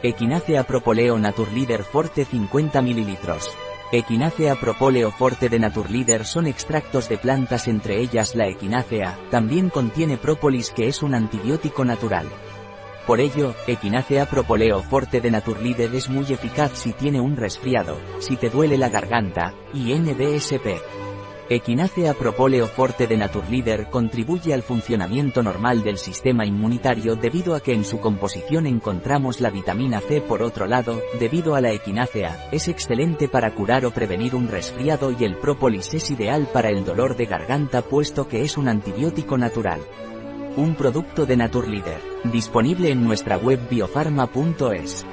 Equinacea Propoleo Naturleader Forte 50 ml. Equinacea Propoleo Forte de Naturleader son extractos de plantas entre ellas la equinácea, también contiene própolis que es un antibiótico natural. Por ello, Equinacea Propoleo Forte de Naturleader es muy eficaz si tiene un resfriado, si te duele la garganta, y NDSP. Equinacea Propoleo Forte de Naturleader contribuye al funcionamiento normal del sistema inmunitario debido a que en su composición encontramos la vitamina C por otro lado, debido a la equinácea, es excelente para curar o prevenir un resfriado y el própolis es ideal para el dolor de garganta puesto que es un antibiótico natural. Un producto de Naturleader, disponible en nuestra web biofarma.es.